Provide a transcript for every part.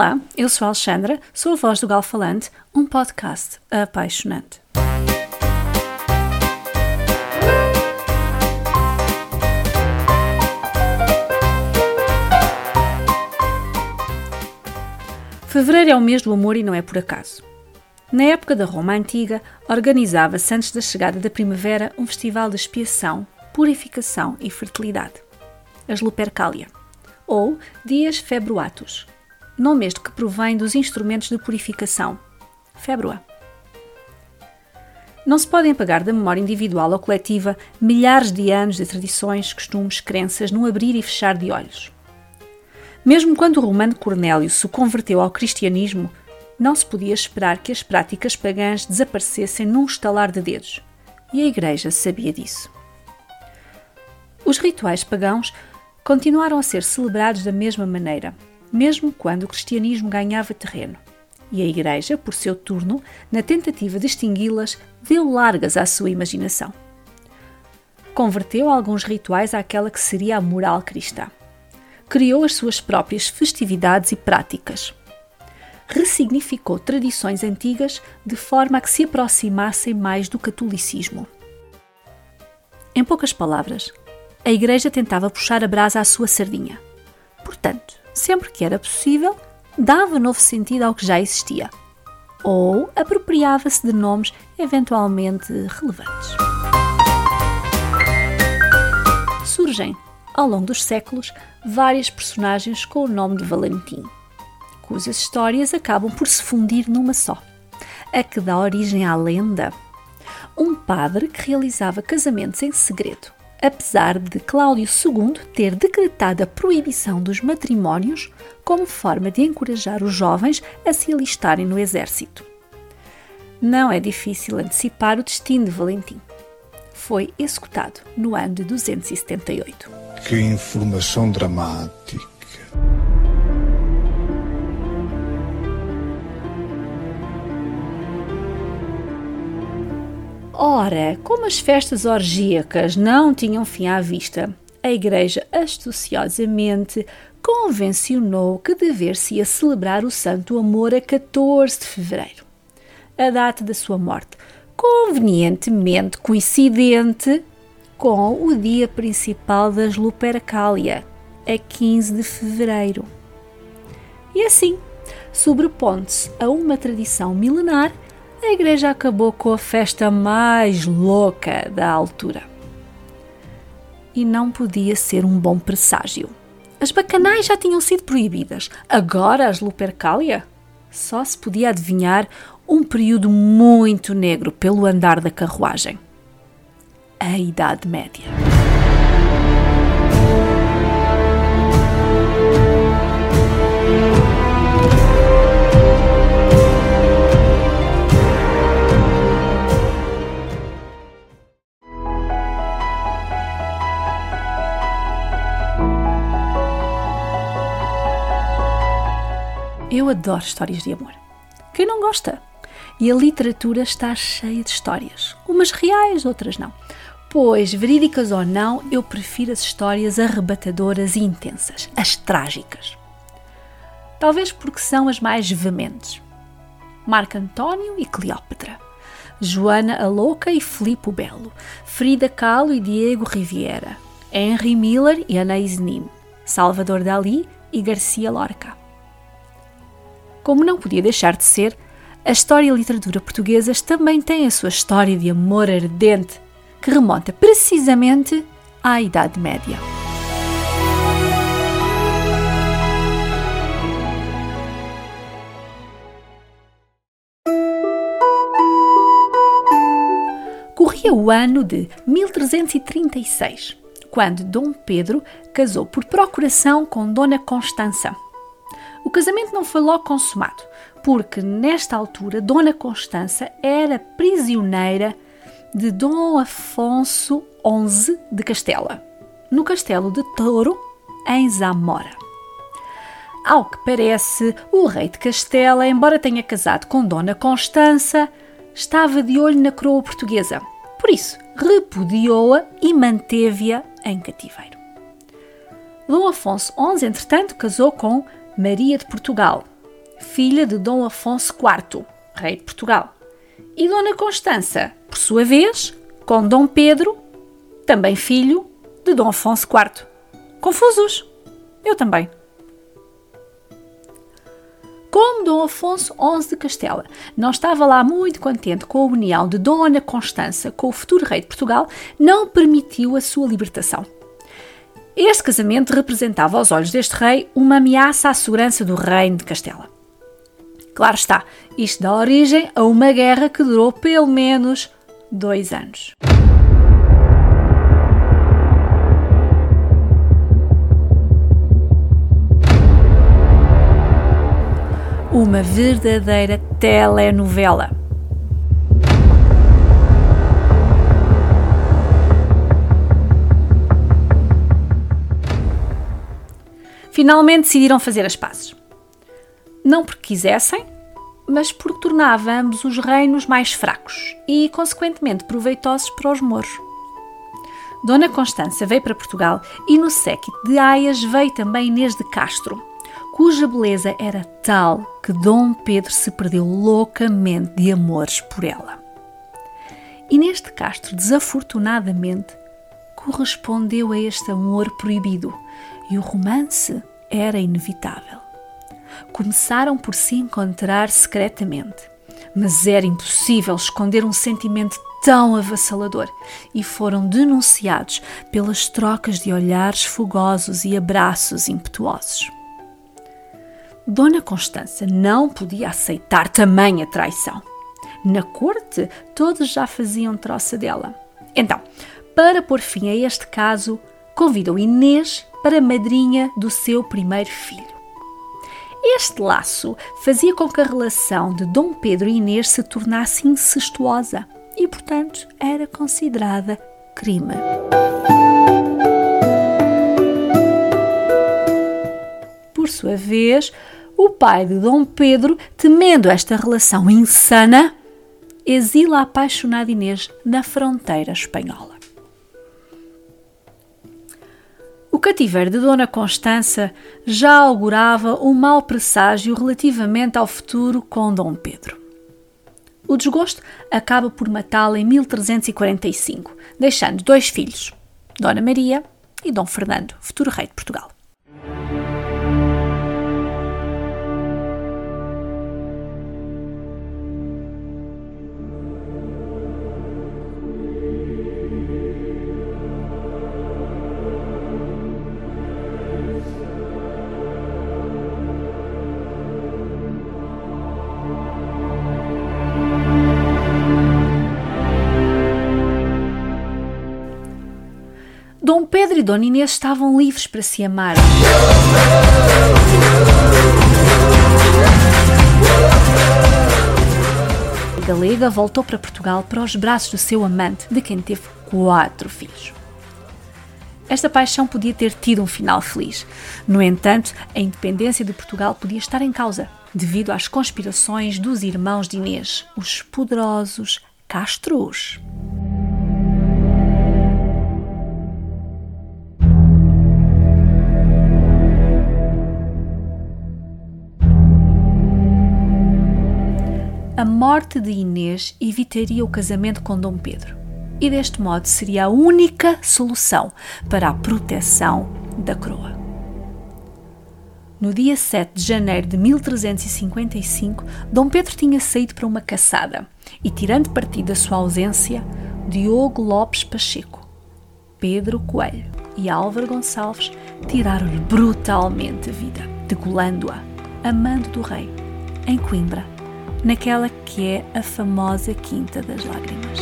Olá, eu sou a Alexandra, sou a voz do Galfalante, um podcast apaixonante. Fevereiro é o mês do amor e não é por acaso. Na época da Roma Antiga, organizava-se antes da chegada da primavera um festival de expiação, purificação e fertilidade, as Lupercalia, ou Dias Februatus, nome este que provém dos instrumentos de purificação, februa. Não se podem apagar da memória individual ou coletiva milhares de anos de tradições, costumes, crenças num abrir e fechar de olhos. Mesmo quando o romano Cornélio se converteu ao cristianismo, não se podia esperar que as práticas pagãs desaparecessem num estalar de dedos. E a Igreja sabia disso. Os rituais pagãos continuaram a ser celebrados da mesma maneira, mesmo quando o cristianismo ganhava terreno. E a Igreja, por seu turno, na tentativa de extingui-las, deu largas à sua imaginação. Converteu alguns rituais àquela que seria a moral cristã. Criou as suas próprias festividades e práticas ressignificou tradições antigas de forma a que se aproximassem mais do catolicismo. Em poucas palavras, a Igreja tentava puxar a brasa à sua sardinha. Portanto, sempre que era possível, dava novo sentido ao que já existia, ou apropriava-se de nomes eventualmente relevantes. Surgem, ao longo dos séculos, várias personagens com o nome de Valentim cujas histórias acabam por se fundir numa só, a que dá origem à lenda. Um padre que realizava casamentos em segredo, apesar de Cláudio II ter decretado a proibição dos matrimónios como forma de encorajar os jovens a se alistarem no exército. Não é difícil antecipar o destino de Valentim. Foi executado no ano de 278. Que informação dramática! Ora, como as festas orgíacas não tinham fim à vista, a Igreja astuciosamente convencionou que dever-se-ia celebrar o Santo Amor a 14 de fevereiro, a data da sua morte, convenientemente coincidente com o dia principal das Lupercalia, a 15 de fevereiro. E assim, sobrepondo-se a uma tradição milenar a igreja acabou com a festa mais louca da altura. E não podia ser um bom presságio. As bacanais já tinham sido proibidas, agora as Lupercalia? Só se podia adivinhar um período muito negro pelo andar da carruagem. A Idade Média. Adoro histórias de amor. Quem não gosta? E a literatura está cheia de histórias, umas reais, outras não. Pois, verídicas ou não, eu prefiro as histórias arrebatadoras e intensas, as trágicas. Talvez porque são as mais veementes. Marco António e Cleópatra, Joana a Louca e Filipe o Belo, Frida Kahlo e Diego Riviera, Henry Miller e Anais Nin, Salvador Dali e Garcia Lorca. Como não podia deixar de ser, a história e a literatura portuguesas também têm a sua história de amor ardente, que remonta precisamente à Idade Média. Corria o ano de 1336, quando Dom Pedro casou por procuração com Dona Constança o casamento não foi logo consumado, porque nesta altura Dona Constança era prisioneira de Dom Afonso XI de Castela, no castelo de Touro, em Zamora. Ao que parece, o rei de Castela, embora tenha casado com Dona Constança, estava de olho na coroa portuguesa. Por isso, repudiou-a e manteve-a em cativeiro. Dom Afonso XI, entretanto, casou com Maria de Portugal, filha de Dom Afonso IV, rei de Portugal. E Dona Constança, por sua vez, com Dom Pedro, também filho de Dom Afonso IV. Confusos? Eu também. Como Dom Afonso XI de Castela não estava lá muito contente com a união de Dona Constança com o futuro rei de Portugal, não permitiu a sua libertação. Este casamento representava aos olhos deste rei uma ameaça à segurança do reino de Castela. Claro está, isto dá origem a uma guerra que durou pelo menos dois anos. uma verdadeira telenovela. Finalmente decidiram fazer as pazes. Não porque quisessem, mas porque tornava ambos os reinos mais fracos e, consequentemente, proveitosos para os moros. Dona Constança veio para Portugal e no séquito de Aias veio também Inês de Castro, cuja beleza era tal que Dom Pedro se perdeu loucamente de amores por ela. E neste Castro, desafortunadamente, correspondeu a este amor proibido e o romance era inevitável. Começaram por se encontrar secretamente, mas era impossível esconder um sentimento tão avassalador e foram denunciados pelas trocas de olhares fogosos e abraços impetuosos. Dona Constança não podia aceitar tamanha traição. Na corte, todos já faziam troça dela. Então, para pôr fim a este caso, convidou Inês para madrinha do seu primeiro filho. Este laço fazia com que a relação de Dom Pedro e Inês se tornasse incestuosa e, portanto, era considerada crime. Por sua vez, o pai de Dom Pedro, temendo esta relação insana, exila a apaixonada Inês na fronteira espanhola. O cativeiro de Dona Constança já augurava um mau presságio relativamente ao futuro com Dom Pedro. O desgosto acaba por matá-la em 1345, deixando dois filhos, Dona Maria e Dom Fernando, futuro rei de Portugal. Dom Pedro e Dona Inês estavam livres para se amar. A galega voltou para Portugal para os braços do seu amante, de quem teve quatro filhos. Esta paixão podia ter tido um final feliz. No entanto, a independência de Portugal podia estar em causa, devido às conspirações dos irmãos de Inês, os poderosos Castros. A morte de Inês evitaria o casamento com Dom Pedro e deste modo seria a única solução para a proteção da coroa. No dia 7 de janeiro de 1355, Dom Pedro tinha saído para uma caçada e, tirando partido da sua ausência, Diogo Lopes Pacheco, Pedro Coelho e Álvaro Gonçalves tiraram-lhe brutalmente a vida, degolando-a, amando do rei, em Coimbra, naquela que é a famosa Quinta das Lágrimas.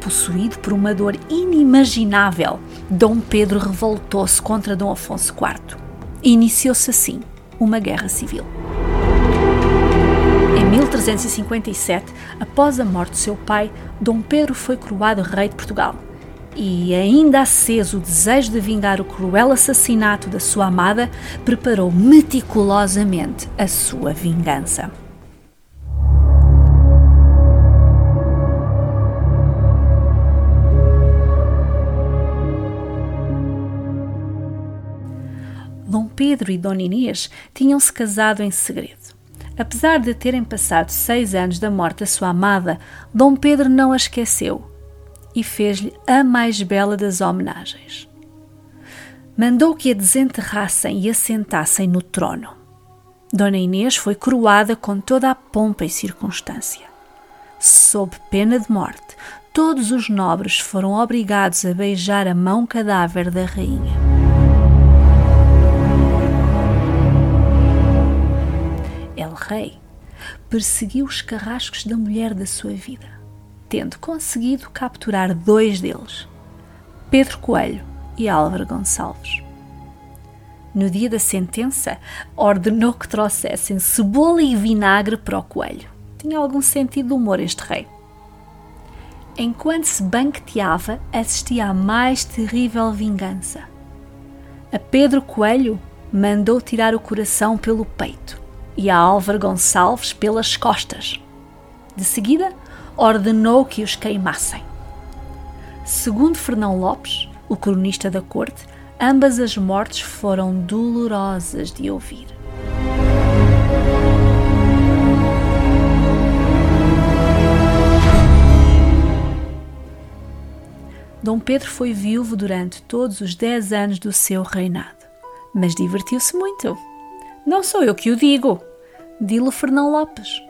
Possuído por uma dor inimaginável, Dom Pedro revoltou-se contra Dom Afonso IV. Iniciou-se assim uma guerra civil. Em 1357, após a morte de seu pai, Dom Pedro foi coroado rei de Portugal. E, ainda aceso o desejo de vingar o cruel assassinato da sua amada, preparou meticulosamente a sua vingança. Dom Pedro e Dona Inês tinham se casado em segredo. Apesar de terem passado seis anos da morte da sua amada, Dom Pedro não a esqueceu e fez-lhe a mais bela das homenagens. Mandou que a desenterrassem e assentassem no trono. Dona Inês foi coroada com toda a pompa e circunstância. Sob pena de morte, todos os nobres foram obrigados a beijar a mão cadáver da rainha. Rei perseguiu os carrascos da mulher da sua vida, tendo conseguido capturar dois deles, Pedro Coelho e Álvaro Gonçalves. No dia da sentença, ordenou que trouxessem cebola e vinagre para o coelho. Tinha algum sentido de humor este rei. Enquanto se banqueteava, assistia à mais terrível vingança. A Pedro Coelho mandou tirar o coração pelo peito e a Álvaro Gonçalves pelas costas. De seguida, ordenou que os queimassem. Segundo Fernão Lopes, o cronista da corte, ambas as mortes foram dolorosas de ouvir. Dom Pedro foi viúvo durante todos os dez anos do seu reinado, mas divertiu-se muito. Não sou eu que o digo, dilo Fernão Lopes.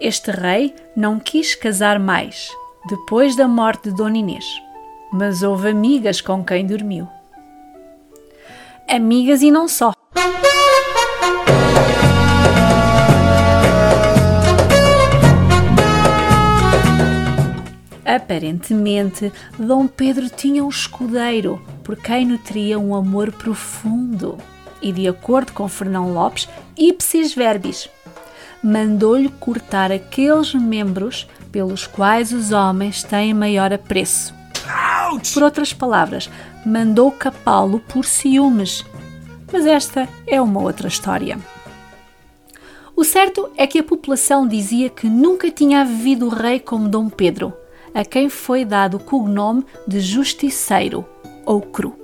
Este rei não quis casar mais, depois da morte de Dona Inês, mas houve amigas com quem dormiu. Amigas e não só. Aparentemente, Dom Pedro tinha um escudeiro por quem nutria um amor profundo. E, de acordo com Fernão Lopes, ipsis verbis, mandou-lhe cortar aqueles membros pelos quais os homens têm maior apreço. Por outras palavras, mandou capá-lo por ciúmes. Mas esta é uma outra história. O certo é que a população dizia que nunca tinha vivido rei como Dom Pedro, a quem foi dado o cognome de Justiceiro ou Cru.